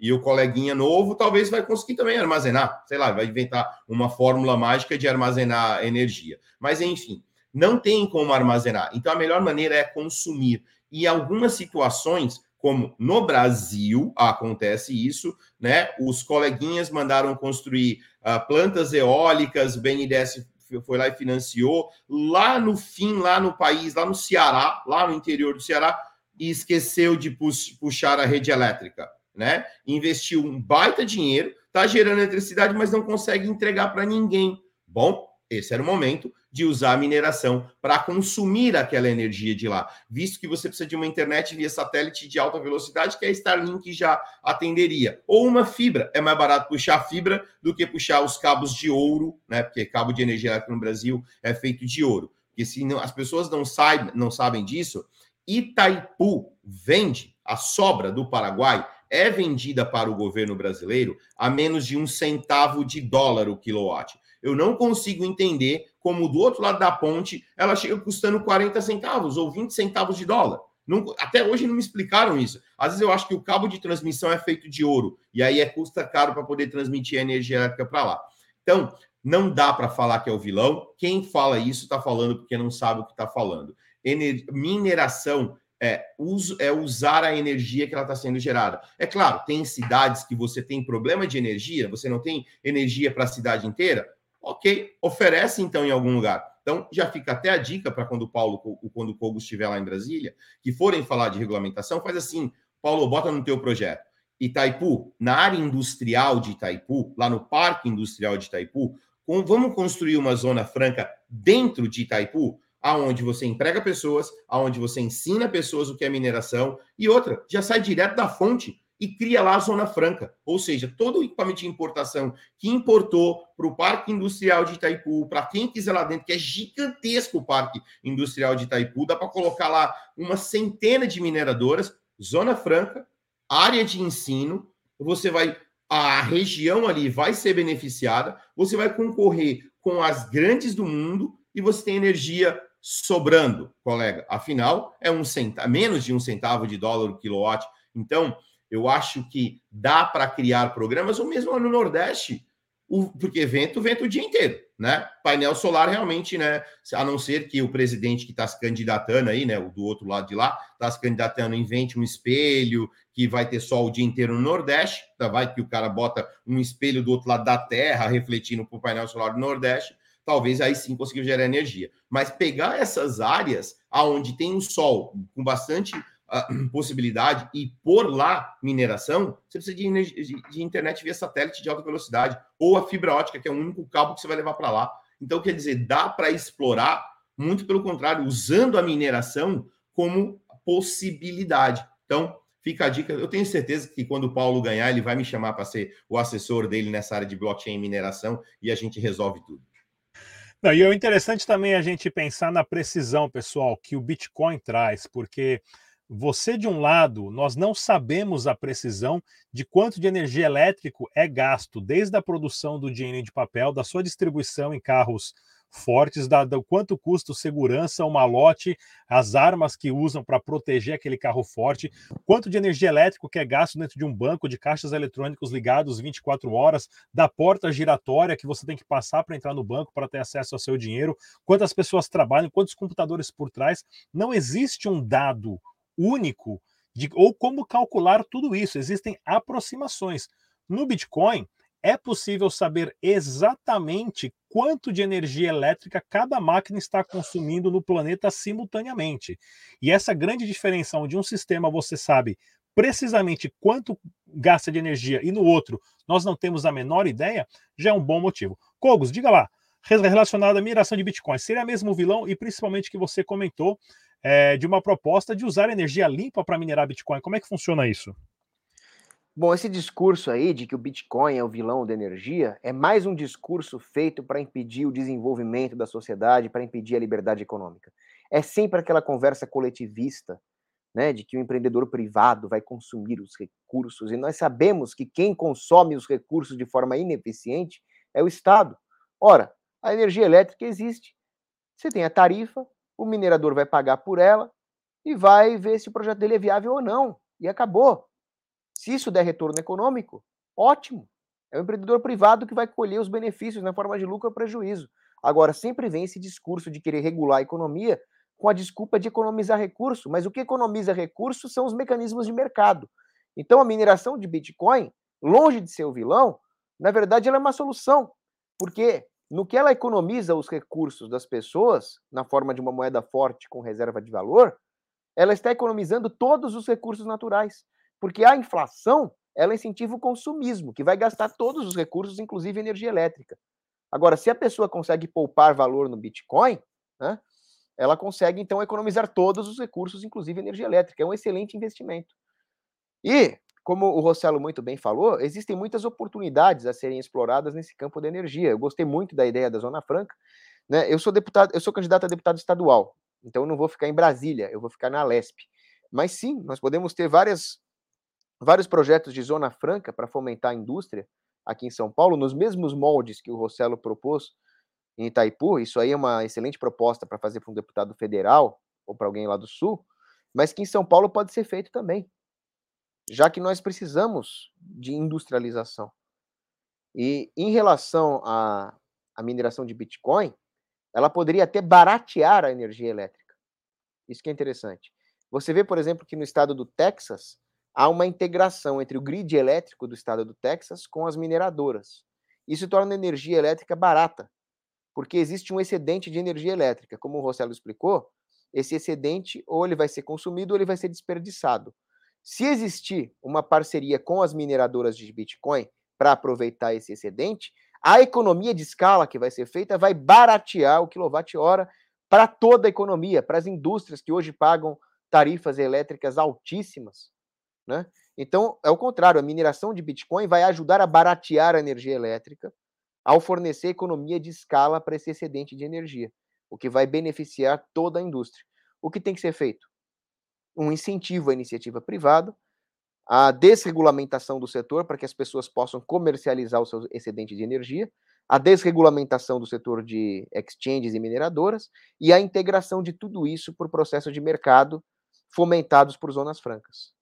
E o coleguinha novo talvez vai conseguir também armazenar, sei lá, vai inventar uma fórmula mágica de armazenar energia. Mas enfim, não tem como armazenar. Então a melhor maneira é consumir. E algumas situações, como no Brasil acontece isso, né? Os coleguinhas mandaram construir uh, plantas eólicas, o BNDES foi lá e financiou, lá no fim, lá no país, lá no Ceará, lá no interior do Ceará, e esqueceu de puxar a rede elétrica né? Investiu um baita dinheiro, está gerando eletricidade, mas não consegue entregar para ninguém. Bom, esse era o momento de usar a mineração para consumir aquela energia de lá, visto que você precisa de uma internet via satélite de alta velocidade, que a Starlink já atenderia. Ou uma fibra, é mais barato puxar fibra do que puxar os cabos de ouro, né? Porque cabo de energia elétrica no Brasil é feito de ouro. Porque se não, as pessoas não sabem, não sabem disso, Itaipu vende a sobra do Paraguai é vendida para o governo brasileiro a menos de um centavo de dólar o quilowatt. Eu não consigo entender como do outro lado da ponte ela chega custando 40 centavos ou 20 centavos de dólar. Não, até hoje não me explicaram isso. Às vezes eu acho que o cabo de transmissão é feito de ouro e aí é custa caro para poder transmitir a energia elétrica para lá. Então, não dá para falar que é o vilão. Quem fala isso está falando porque não sabe o que está falando. Ener mineração é, uso, é usar a energia que ela está sendo gerada. É claro, tem cidades que você tem problema de energia, você não tem energia para a cidade inteira. Ok, oferece então em algum lugar. Então já fica até a dica para quando o Paulo, quando o Kogo estiver lá em Brasília, que forem falar de regulamentação, faz assim, Paulo, bota no teu projeto. Itaipu, na área industrial de Itaipu, lá no Parque Industrial de Itaipu, vamos construir uma zona franca dentro de Itaipu? Aonde você emprega pessoas, aonde você ensina pessoas o que é mineração, e outra, já sai direto da fonte e cria lá a Zona Franca. Ou seja, todo o equipamento de importação que importou para o Parque Industrial de Itaipu, para quem quiser lá dentro, que é gigantesco o Parque Industrial de Itaipu, dá para colocar lá uma centena de mineradoras, Zona Franca, área de ensino, você vai. A região ali vai ser beneficiada, você vai concorrer com as grandes do mundo e você tem energia sobrando, colega. Afinal, é um centavo, menos de um centavo de dólar o quilowatt. Então, eu acho que dá para criar programas, ou mesmo no Nordeste, o, porque vento, vento o dia inteiro, né? Painel solar realmente, né? A não ser que o presidente que está se candidatando aí, né? O do outro lado de lá, está se candidatando, invente um espelho que vai ter sol o dia inteiro no Nordeste, tá? vai que o cara bota um espelho do outro lado da Terra refletindo para o painel solar do Nordeste talvez aí sim conseguir gerar energia. Mas pegar essas áreas aonde tem um sol com bastante uh, possibilidade e pôr lá mineração, você precisa de, energia, de, internet via satélite de alta velocidade ou a fibra ótica, que é o único cabo que você vai levar para lá. Então, quer dizer, dá para explorar, muito pelo contrário, usando a mineração como possibilidade. Então, fica a dica. Eu tenho certeza que quando o Paulo ganhar, ele vai me chamar para ser o assessor dele nessa área de blockchain e mineração e a gente resolve tudo. Não, e é interessante também a gente pensar na precisão, pessoal, que o Bitcoin traz, porque você, de um lado, nós não sabemos a precisão de quanto de energia elétrica é gasto, desde a produção do dinheiro de papel, da sua distribuição em carros fortes da, do quanto custa segurança, o malote, as armas que usam para proteger aquele carro forte, quanto de energia elétrica que é gasto dentro de um banco de caixas eletrônicos ligados 24 horas, da porta giratória que você tem que passar para entrar no banco para ter acesso ao seu dinheiro, quantas pessoas trabalham, quantos computadores por trás. Não existe um dado único de ou como calcular tudo isso. Existem aproximações. No Bitcoin, é possível saber exatamente quanto de energia elétrica cada máquina está consumindo no planeta simultaneamente. E essa grande diferença onde um sistema você sabe precisamente quanto gasta de energia e no outro nós não temos a menor ideia, já é um bom motivo. Cogos, diga lá, relacionado à mineração de Bitcoin, seria mesmo o vilão e principalmente que você comentou é, de uma proposta de usar energia limpa para minerar Bitcoin. Como é que funciona isso? Bom, esse discurso aí de que o Bitcoin é o vilão da energia é mais um discurso feito para impedir o desenvolvimento da sociedade, para impedir a liberdade econômica. É sempre aquela conversa coletivista, né, de que o empreendedor privado vai consumir os recursos, e nós sabemos que quem consome os recursos de forma ineficiente é o Estado. Ora, a energia elétrica existe. Você tem a tarifa, o minerador vai pagar por ela e vai ver se o projeto dele é viável ou não. E acabou. Se isso der retorno econômico, ótimo. É o empreendedor privado que vai colher os benefícios na forma de lucro ou prejuízo. Agora, sempre vem esse discurso de querer regular a economia com a desculpa de economizar recurso, mas o que economiza recurso são os mecanismos de mercado. Então, a mineração de Bitcoin, longe de ser o vilão, na verdade, ela é uma solução, porque no que ela economiza os recursos das pessoas, na forma de uma moeda forte com reserva de valor, ela está economizando todos os recursos naturais, porque a inflação ela incentiva o consumismo, que vai gastar todos os recursos, inclusive energia elétrica. Agora, se a pessoa consegue poupar valor no Bitcoin, né, ela consegue então economizar todos os recursos, inclusive energia elétrica. É um excelente investimento. E, como o Rossello muito bem falou, existem muitas oportunidades a serem exploradas nesse campo da energia. Eu gostei muito da ideia da Zona Franca. Né? Eu sou deputado, eu sou candidato a deputado estadual, então eu não vou ficar em Brasília, eu vou ficar na Lesp. Mas sim, nós podemos ter várias, vários projetos de Zona Franca para fomentar a indústria aqui em São Paulo, nos mesmos moldes que o Rossello propôs em Itaipu. Isso aí é uma excelente proposta para fazer para um deputado federal ou para alguém lá do Sul, mas que em São Paulo pode ser feito também, já que nós precisamos de industrialização. E em relação à, à mineração de Bitcoin, ela poderia até baratear a energia elétrica. Isso que é interessante. Você vê, por exemplo, que no estado do Texas há uma integração entre o grid elétrico do estado do Texas com as mineradoras. Isso torna a energia elétrica barata porque existe um excedente de energia elétrica. Como o Rossello explicou, esse excedente ou ele vai ser consumido ou ele vai ser desperdiçado. Se existir uma parceria com as mineradoras de Bitcoin para aproveitar esse excedente, a economia de escala que vai ser feita vai baratear o quilowatt-hora para toda a economia, para as indústrias que hoje pagam tarifas elétricas altíssimas. Né? Então, é o contrário, a mineração de Bitcoin vai ajudar a baratear a energia elétrica ao fornecer economia de escala para esse excedente de energia, o que vai beneficiar toda a indústria. O que tem que ser feito? Um incentivo à iniciativa privada, a desregulamentação do setor para que as pessoas possam comercializar o seu excedente de energia, a desregulamentação do setor de exchanges e mineradoras e a integração de tudo isso por processo de mercado fomentados por zonas francas.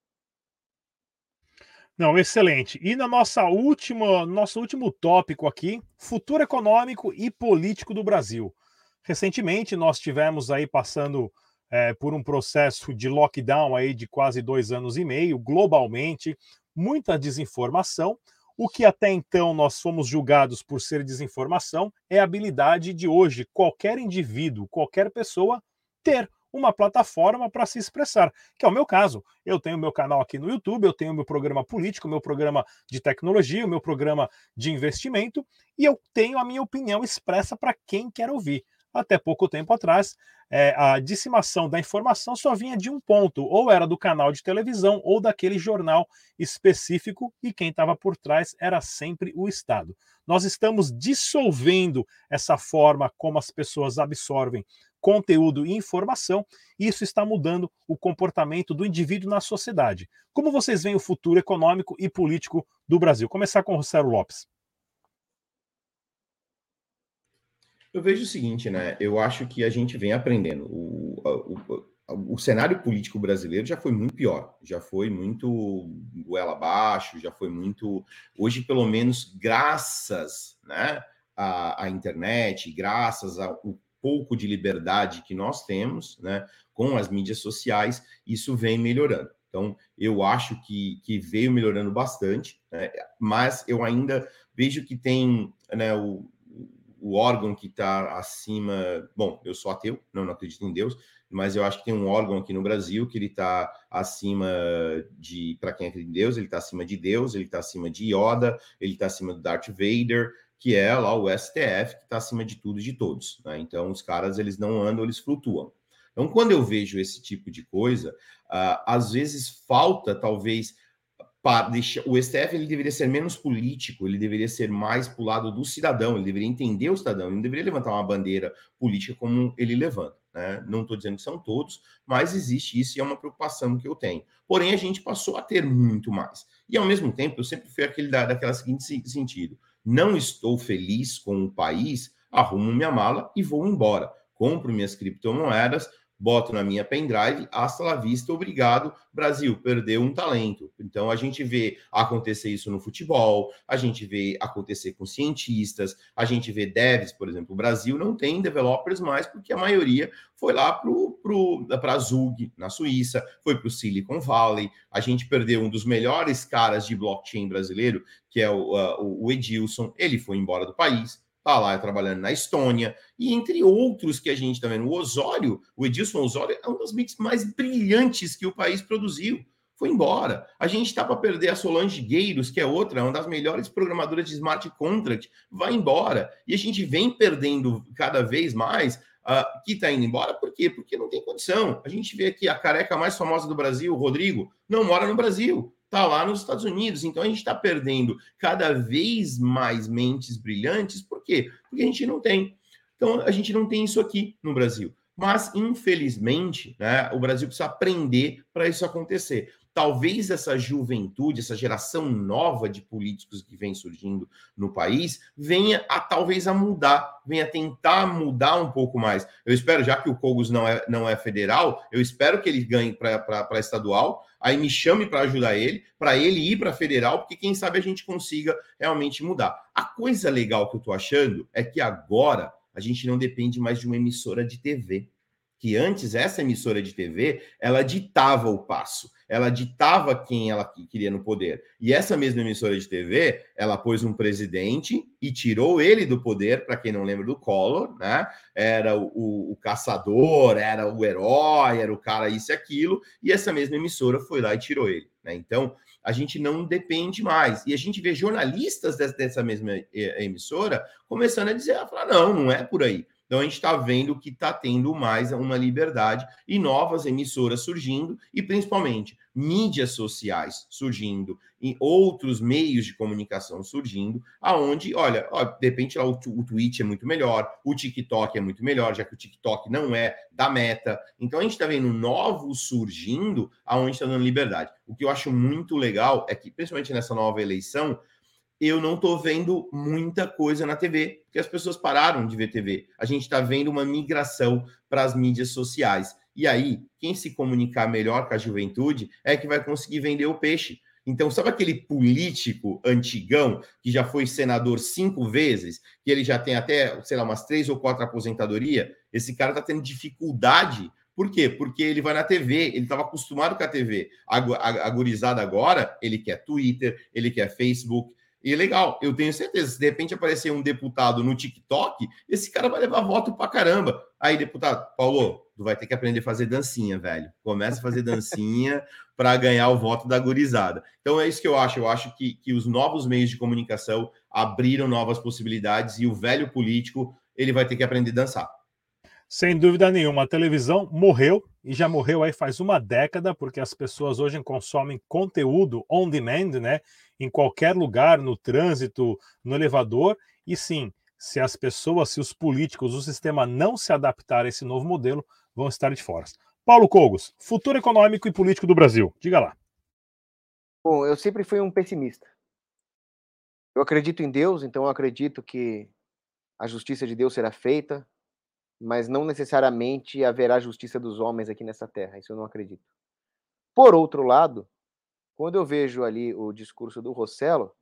Não, excelente. E na nossa última, nosso último tópico aqui, futuro econômico e político do Brasil. Recentemente nós tivemos aí passando é, por um processo de lockdown aí de quase dois anos e meio, globalmente, muita desinformação. O que até então nós fomos julgados por ser desinformação é a habilidade de hoje qualquer indivíduo, qualquer pessoa ter uma plataforma para se expressar, que é o meu caso. Eu tenho meu canal aqui no YouTube, eu tenho meu programa político, meu programa de tecnologia, o meu programa de investimento, e eu tenho a minha opinião expressa para quem quer ouvir. Até pouco tempo atrás, é, a dissimação da informação só vinha de um ponto, ou era do canal de televisão ou daquele jornal específico, e quem estava por trás era sempre o Estado. Nós estamos dissolvendo essa forma como as pessoas absorvem conteúdo e informação, e isso está mudando o comportamento do indivíduo na sociedade. Como vocês veem o futuro econômico e político do Brasil? Começar com o Rossello Lopes. Eu vejo o seguinte, né? Eu acho que a gente vem aprendendo. O, o, o, cenário político brasileiro já foi muito pior, já foi muito goela abaixo, já foi muito. Hoje, pelo menos, graças né, à, à internet, graças ao pouco de liberdade que nós temos, né, com as mídias sociais, isso vem melhorando. Então, eu acho que, que veio melhorando bastante, né, mas eu ainda vejo que tem né, o, o órgão que está acima. Bom, eu sou ateu, não, não acredito em Deus, mas eu acho que tem um órgão aqui no Brasil que ele está acima de, para quem acredita em Deus, ele está acima de Deus, ele está acima de Yoda, ele está acima do Darth Vader, que é lá o STF, que está acima de tudo e de todos. Né? Então, os caras, eles não andam, eles flutuam. Então, quando eu vejo esse tipo de coisa, uh, às vezes falta, talvez, para deixar, o STF ele deveria ser menos político, ele deveria ser mais para o lado do cidadão, ele deveria entender o cidadão, ele não deveria levantar uma bandeira política como ele levanta. Né? Não estou dizendo que são todos, mas existe isso e é uma preocupação que eu tenho. Porém, a gente passou a ter muito mais. E ao mesmo tempo, eu sempre fui aquele da, daquela seguinte sentido: não estou feliz com o país, arrumo minha mala e vou embora. Compro minhas criptomoedas, boto na minha pendrive, hasta la vista, obrigado, Brasil, perdeu um talento. Então a gente vê acontecer isso no futebol, a gente vê acontecer com cientistas, a gente vê devs, por exemplo, o Brasil não tem developers mais porque a maioria foi lá para a Zug, na Suíça, foi para o Silicon Valley, a gente perdeu um dos melhores caras de blockchain brasileiro, que é o, uh, o Edilson, ele foi embora do país, está lá trabalhando na Estônia, e entre outros que a gente está vendo. O Osório, o Edilson Osório, é um dos mix mais brilhantes que o país produziu. Foi embora. A gente está para perder a Solange Gueiros, que é outra, uma das melhores programadoras de smart contract, vai embora. E a gente vem perdendo cada vez mais uh, que está indo embora, por quê? Porque não tem condição. A gente vê aqui a careca mais famosa do Brasil, o Rodrigo, não mora no Brasil está lá nos Estados Unidos. Então a gente está perdendo cada vez mais mentes brilhantes. Por quê? Porque a gente não tem. Então a gente não tem isso aqui no Brasil. Mas, infelizmente, né, o Brasil precisa aprender para isso acontecer talvez essa juventude, essa geração nova de políticos que vem surgindo no país, venha a talvez a mudar, venha tentar mudar um pouco mais. Eu espero, já que o Cogos não é, não é federal, eu espero que ele ganhe para estadual, aí me chame para ajudar ele, para ele ir para federal, porque quem sabe a gente consiga realmente mudar. A coisa legal que eu estou achando é que agora a gente não depende mais de uma emissora de TV que antes essa emissora de TV ela ditava o passo, ela ditava quem ela queria no poder. E essa mesma emissora de TV, ela pôs um presidente e tirou ele do poder, para quem não lembra do Collor, né? Era o, o, o, caçador, era o herói, era o cara isso e aquilo, e essa mesma emissora foi lá e tirou ele. Né? Então, a gente não depende mais. E a gente vê jornalistas dessa, mesma eh, emissora começando a dizer, a falar, não, não é por aí. Então a gente está vendo que está tendo mais uma liberdade e novas emissoras surgindo, e principalmente mídias sociais surgindo, e outros meios de comunicação surgindo, aonde, olha, ó, de repente o, o Twitch é muito melhor, o TikTok é muito melhor, já que o TikTok não é da meta. Então a gente está vendo novos surgindo aonde está dando liberdade. O que eu acho muito legal é que, principalmente nessa nova eleição, eu não estou vendo muita coisa na TV, porque as pessoas pararam de ver TV. A gente está vendo uma migração para as mídias sociais. E aí, quem se comunicar melhor com a juventude é que vai conseguir vender o peixe. Então, sabe aquele político antigão que já foi senador cinco vezes, que ele já tem até, sei lá, umas três ou quatro aposentadoria? Esse cara está tendo dificuldade. Por quê? Porque ele vai na TV, ele estava acostumado com a TV. A, a, a gurizada agora, ele quer Twitter, ele quer Facebook, e legal, eu tenho certeza, se de repente aparecer um deputado no TikTok, esse cara vai levar voto pra caramba. Aí, deputado, Paulo, tu vai ter que aprender a fazer dancinha, velho. Começa a fazer dancinha para ganhar o voto da gurizada. Então é isso que eu acho. Eu acho que, que os novos meios de comunicação abriram novas possibilidades e o velho político ele vai ter que aprender a dançar. Sem dúvida nenhuma, a televisão morreu e já morreu aí faz uma década, porque as pessoas hoje consomem conteúdo on demand, né? Em qualquer lugar, no trânsito, no elevador. E sim, se as pessoas, se os políticos, o sistema não se adaptar a esse novo modelo, vão estar de fora. Paulo Cogos, futuro econômico e político do Brasil. Diga lá. Bom, eu sempre fui um pessimista. Eu acredito em Deus, então eu acredito que a justiça de Deus será feita, mas não necessariamente haverá justiça dos homens aqui nessa terra, isso eu não acredito. Por outro lado, quando eu vejo ali o discurso do Rossello,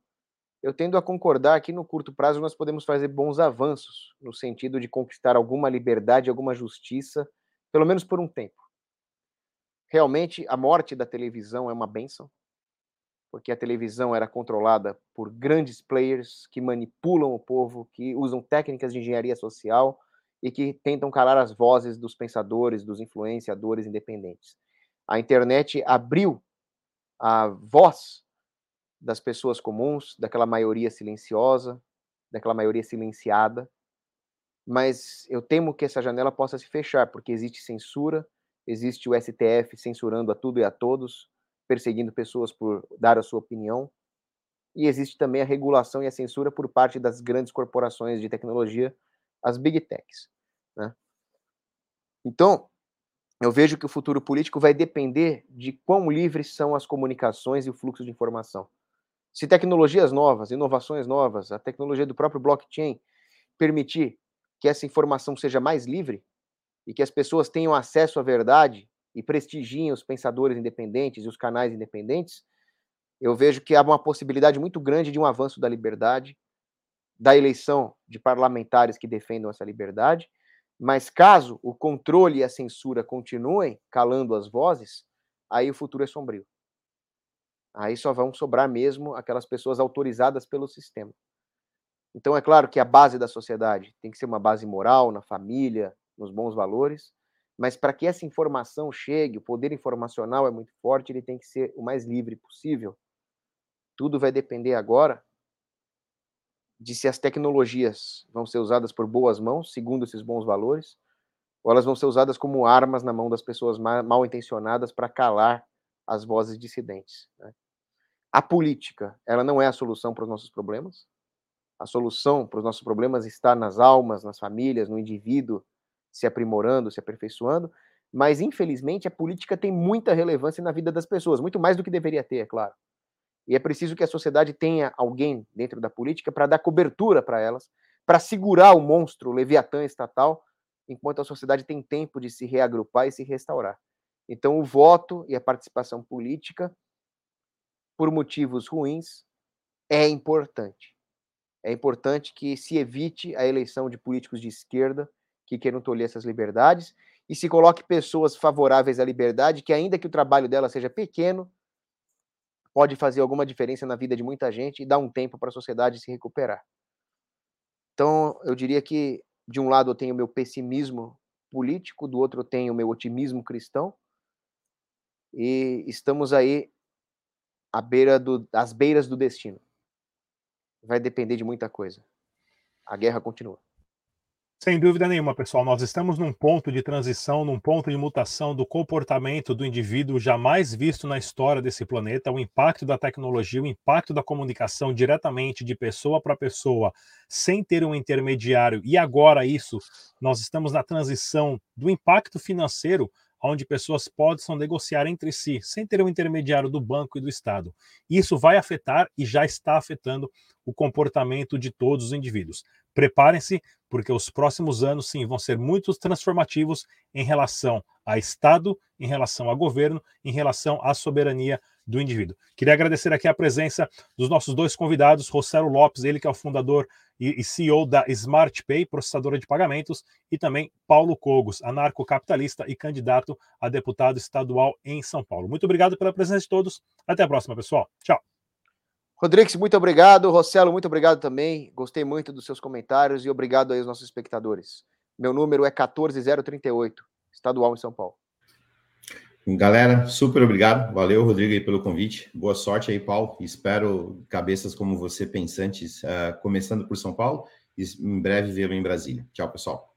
eu tendo a concordar que no curto prazo nós podemos fazer bons avanços, no sentido de conquistar alguma liberdade, alguma justiça, pelo menos por um tempo. Realmente, a morte da televisão é uma benção, porque a televisão era controlada por grandes players que manipulam o povo, que usam técnicas de engenharia social e que tentam calar as vozes dos pensadores, dos influenciadores independentes. A internet abriu a voz das pessoas comuns, daquela maioria silenciosa, daquela maioria silenciada, mas eu temo que essa janela possa se fechar, porque existe censura, existe o STF censurando a tudo e a todos, perseguindo pessoas por dar a sua opinião. E existe também a regulação e a censura por parte das grandes corporações de tecnologia, as big techs. Né? Então, eu vejo que o futuro político vai depender de quão livres são as comunicações e o fluxo de informação. Se tecnologias novas, inovações novas, a tecnologia do próprio blockchain permitir que essa informação seja mais livre e que as pessoas tenham acesso à verdade e prestigiem os pensadores independentes e os canais independentes, eu vejo que há uma possibilidade muito grande de um avanço da liberdade, da eleição de parlamentares que defendam essa liberdade, mas caso o controle e a censura continuem calando as vozes, aí o futuro é sombrio. Aí só vão sobrar mesmo aquelas pessoas autorizadas pelo sistema. Então, é claro que a base da sociedade tem que ser uma base moral, na família, nos bons valores, mas para que essa informação chegue, o poder informacional é muito forte, ele tem que ser o mais livre possível. Tudo vai depender agora de se as tecnologias vão ser usadas por boas mãos, segundo esses bons valores, ou elas vão ser usadas como armas na mão das pessoas mal intencionadas para calar as vozes dissidentes. Né? A política, ela não é a solução para os nossos problemas, a solução para os nossos problemas está nas almas, nas famílias, no indivíduo se aprimorando, se aperfeiçoando, mas infelizmente a política tem muita relevância na vida das pessoas, muito mais do que deveria ter, é claro. E é preciso que a sociedade tenha alguém dentro da política para dar cobertura para elas, para segurar o monstro o leviatã estatal, enquanto a sociedade tem tempo de se reagrupar e se restaurar. Então, o voto e a participação política, por motivos ruins, é importante é importante que se evite a eleição de políticos de esquerda que queiram tolher essas liberdades e se coloque pessoas favoráveis à liberdade, que ainda que o trabalho dela seja pequeno, pode fazer alguma diferença na vida de muita gente e dar um tempo para a sociedade se recuperar. Então, eu diria que de um lado eu tenho meu pessimismo político, do outro eu tenho o meu otimismo cristão, e estamos aí à beira do, às beiras do destino vai depender de muita coisa. A guerra continua. Sem dúvida nenhuma, pessoal. Nós estamos num ponto de transição, num ponto de mutação do comportamento do indivíduo jamais visto na história desse planeta. O impacto da tecnologia, o impacto da comunicação diretamente de pessoa para pessoa, sem ter um intermediário. E agora, isso, nós estamos na transição do impacto financeiro onde pessoas possam negociar entre si, sem ter um intermediário do banco e do Estado. Isso vai afetar e já está afetando o comportamento de todos os indivíduos. Preparem-se, porque os próximos anos, sim, vão ser muito transformativos em relação a Estado, em relação a governo, em relação à soberania do indivíduo. Queria agradecer aqui a presença dos nossos dois convidados, Rossello Lopes, ele que é o fundador e CEO da SmartPay, processadora de pagamentos, e também Paulo Cogos, anarcocapitalista e candidato a deputado estadual em São Paulo. Muito obrigado pela presença de todos. Até a próxima, pessoal. Tchau. Rodrigues, muito obrigado. Rossello, muito obrigado também. Gostei muito dos seus comentários e obrigado aí aos nossos espectadores. Meu número é 14038, estadual em São Paulo. Galera, super obrigado. Valeu, Rodrigo, aí, pelo convite. Boa sorte aí, Paulo. Espero cabeças como você, pensantes, uh, começando por São Paulo e em breve vê-lo em Brasília. Tchau, pessoal.